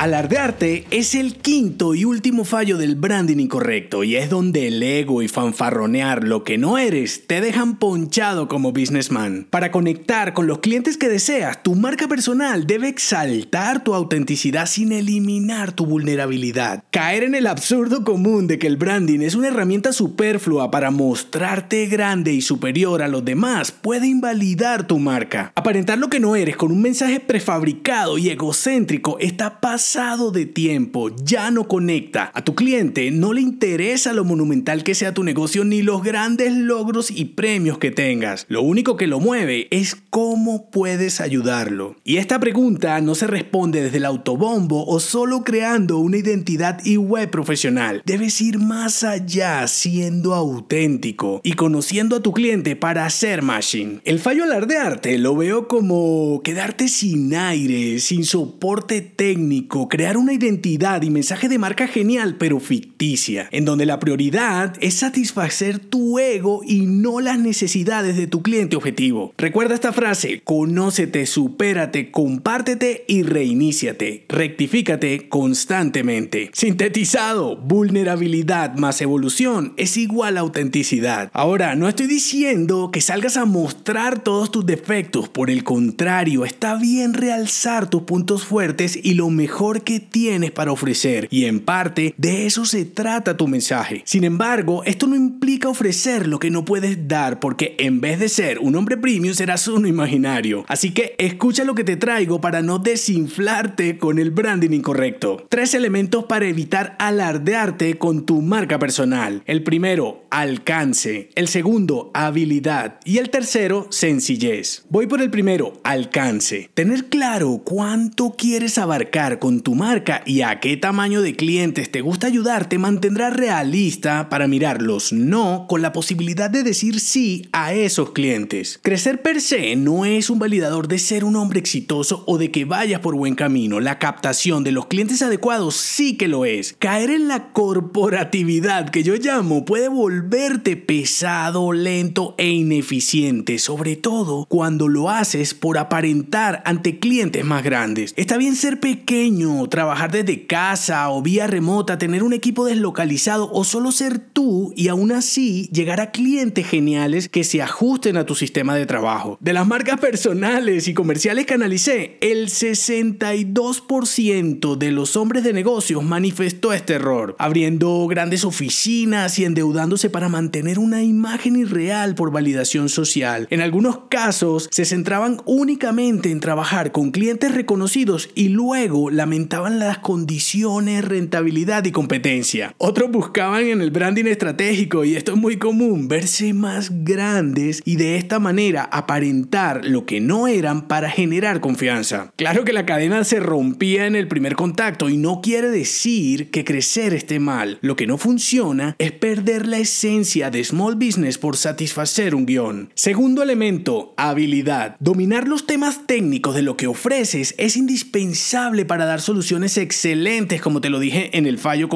Alardearte es el quinto y último fallo del branding incorrecto y es donde el ego y fanfarronear lo que no eres te dejan ponchado como businessman. Para conectar con los clientes que deseas, tu marca personal debe exaltar tu autenticidad sin eliminar tu vulnerabilidad. Caer en el absurdo común de que el branding es una herramienta superflua para mostrarte grande y superior a los demás puede invalidar tu marca. Aparentar lo que no eres con un mensaje prefabricado y egocéntrico está pasando de tiempo, ya no conecta. A tu cliente no le interesa lo monumental que sea tu negocio ni los grandes logros y premios que tengas. Lo único que lo mueve es cómo puedes ayudarlo. Y esta pregunta no se responde desde el autobombo o solo creando una identidad y web profesional. Debes ir más allá siendo auténtico y conociendo a tu cliente para hacer machine. El fallo alardearte lo veo como quedarte sin aire, sin soporte técnico crear una identidad y mensaje de marca genial pero en donde la prioridad es satisfacer tu ego y no las necesidades de tu cliente objetivo. Recuerda esta frase, conócete, supérate, compártete y reiníciate. Rectifícate constantemente. Sintetizado, vulnerabilidad más evolución es igual a autenticidad. Ahora, no estoy diciendo que salgas a mostrar todos tus defectos, por el contrario, está bien realzar tus puntos fuertes y lo mejor que tienes para ofrecer y en parte de eso se trata tu mensaje. Sin embargo, esto no implica ofrecer lo que no puedes dar porque en vez de ser un hombre premium serás uno imaginario. Así que escucha lo que te traigo para no desinflarte con el branding incorrecto. Tres elementos para evitar alardearte con tu marca personal. El primero, alcance. El segundo, habilidad. Y el tercero, sencillez. Voy por el primero, alcance. Tener claro cuánto quieres abarcar con tu marca y a qué tamaño de clientes te gusta ayudar te mantendrá realista para mirar los no con la posibilidad de decir sí a esos clientes. Crecer per se no es un validador de ser un hombre exitoso o de que vayas por buen camino. La captación de los clientes adecuados sí que lo es. Caer en la corporatividad que yo llamo puede volverte pesado, lento e ineficiente, sobre todo cuando lo haces por aparentar ante clientes más grandes. Está bien ser pequeño trabajar desde casa o vía remota, tener un equipo deslocalizado o solo ser tú y aún así llegar a clientes geniales que se ajusten a tu sistema de trabajo. De las marcas personales y comerciales que analicé, el 62% de los hombres de negocios manifestó este error, abriendo grandes oficinas y endeudándose para mantener una imagen irreal por validación social. En algunos casos se centraban únicamente en trabajar con clientes reconocidos y luego la aumentaban las condiciones, rentabilidad y competencia. Otros buscaban en el branding estratégico, y esto es muy común, verse más grandes y de esta manera aparentar lo que no eran para generar confianza. Claro que la cadena se rompía en el primer contacto y no quiere decir que crecer esté mal. Lo que no funciona es perder la esencia de small business por satisfacer un guion. Segundo elemento, habilidad. Dominar los temas técnicos de lo que ofreces es indispensable para dar soluciones excelentes, como te lo dije en el fallo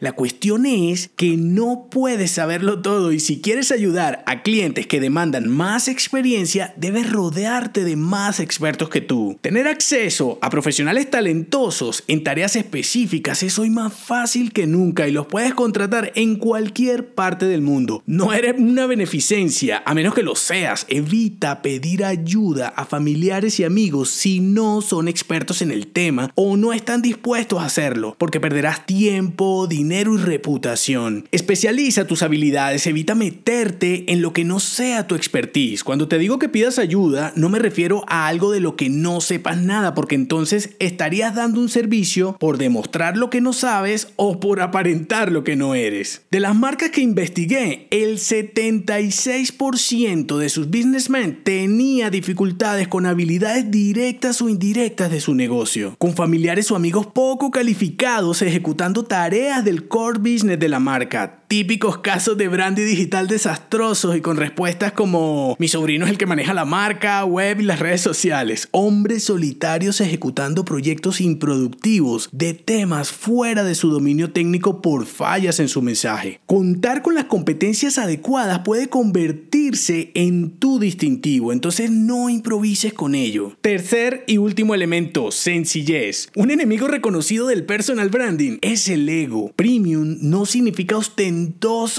La cuestión es que no puedes saberlo todo y si quieres ayudar a clientes que demandan más experiencia, debes rodearte de más expertos que tú. Tener acceso a profesionales talentosos en tareas específicas es hoy más fácil que nunca y los puedes contratar en cualquier parte del mundo. No eres una beneficencia, a menos que lo seas. Evita pedir ayuda a familiares y amigos si no son expertos en el tema o no están dispuestos a hacerlo, porque perderás tiempo, dinero y reputación. Especializa tus habilidades, evita meterte en lo que no sea tu expertise. Cuando te digo que pidas ayuda, no me refiero a algo de lo que no sepas nada, porque entonces estarías dando un servicio por demostrar lo que no sabes o por aparentar lo que no eres. De las marcas que investigué, el 76% de sus businessmen tenía dificultades con habilidades directas o indirectas de su negocio, con familiares o amigos poco calificados ejecutando tareas del core business de la marca. Típicos casos de branding digital desastrosos y con respuestas como mi sobrino es el que maneja la marca, web y las redes sociales. Hombres solitarios ejecutando proyectos improductivos de temas fuera de su dominio técnico por fallas en su mensaje. Contar con las competencias adecuadas puede convertirse en tu distintivo, entonces no improvises con ello. Tercer y último elemento, sencillez. Un enemigo reconocido del personal branding es el ego. Premium no significa ostentar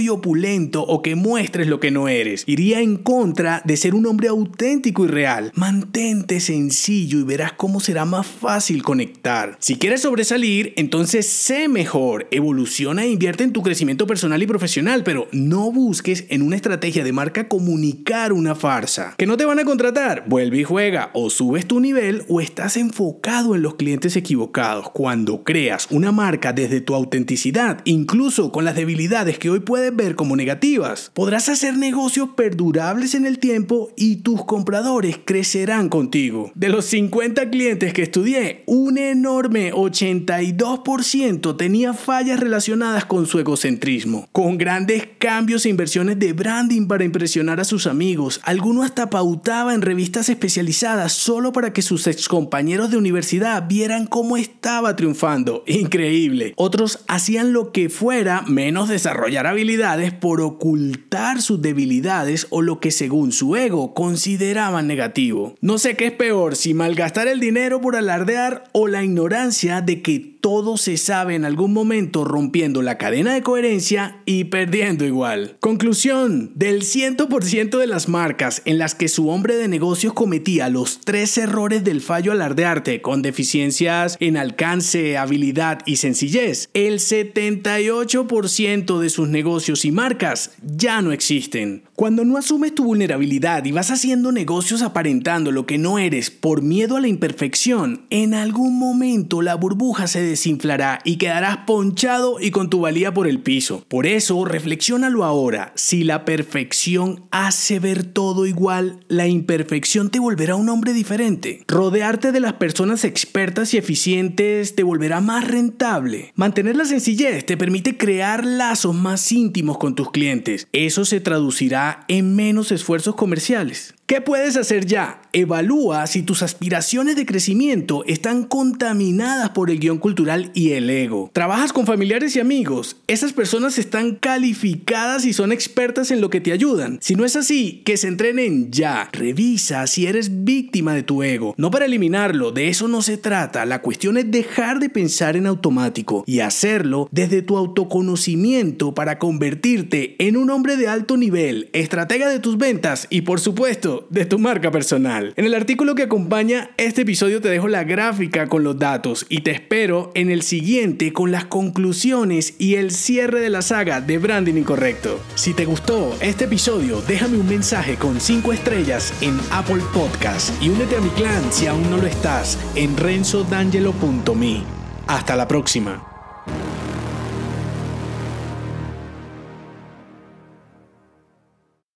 y opulento o que muestres lo que no eres. Iría en contra de ser un hombre auténtico y real. Mantente sencillo y verás cómo será más fácil conectar. Si quieres sobresalir, entonces sé mejor, evoluciona e invierte en tu crecimiento personal y profesional, pero no busques en una estrategia de marca comunicar una farsa. ¿Que no te van a contratar? Vuelve y juega, o subes tu nivel o estás enfocado en los clientes equivocados. Cuando creas una marca desde tu autenticidad, incluso con las debilidades que hoy puedes ver como negativas, podrás hacer negocios perdurables en el tiempo y tus compradores crecerán contigo. De los 50 clientes que estudié, un enorme 82% tenía fallas relacionadas con su egocentrismo, con grandes cambios e inversiones de branding para impresionar a sus amigos. Alguno hasta pautaba en revistas especializadas solo para que sus excompañeros de universidad vieran cómo estaba triunfando. Increíble. Otros hacían lo que fuera menos desarrollado desarrollar habilidades por ocultar sus debilidades o lo que según su ego consideraban negativo. No sé qué es peor, si malgastar el dinero por alardear o la ignorancia de que todo se sabe en algún momento rompiendo la cadena de coherencia y perdiendo igual. Conclusión, del 100% de las marcas en las que su hombre de negocios cometía los tres errores del fallo alardearte con deficiencias en alcance, habilidad y sencillez, el 78% de sus negocios y marcas ya no existen. Cuando no asumes tu vulnerabilidad y vas haciendo negocios aparentando lo que no eres por miedo a la imperfección, en algún momento la burbuja se desinflará y quedarás ponchado y con tu valía por el piso. Por eso, reflexiónalo ahora. Si la perfección hace ver todo igual, la imperfección te volverá un hombre diferente. Rodearte de las personas expertas y eficientes te volverá más rentable. Mantener la sencillez te permite crear lazos más íntimos con tus clientes. Eso se traducirá en menos esfuerzos comerciales. ¿Qué puedes hacer ya? Evalúa si tus aspiraciones de crecimiento están contaminadas por el guion cultural y el ego. ¿Trabajas con familiares y amigos? Esas personas están calificadas y son expertas en lo que te ayudan. Si no es así, que se entrenen ya. Revisa si eres víctima de tu ego. No para eliminarlo, de eso no se trata. La cuestión es dejar de pensar en automático y hacerlo desde tu autoconocimiento para convertirte en un hombre de alto nivel, estratega de tus ventas y por supuesto de tu marca personal. En el artículo que acompaña este episodio te dejo la gráfica con los datos y te espero en el siguiente con las conclusiones y el cierre de la saga de Branding Incorrecto. Si te gustó este episodio, déjame un mensaje con 5 estrellas en Apple Podcast y únete a mi clan si aún no lo estás en renzodangelo.me. Hasta la próxima.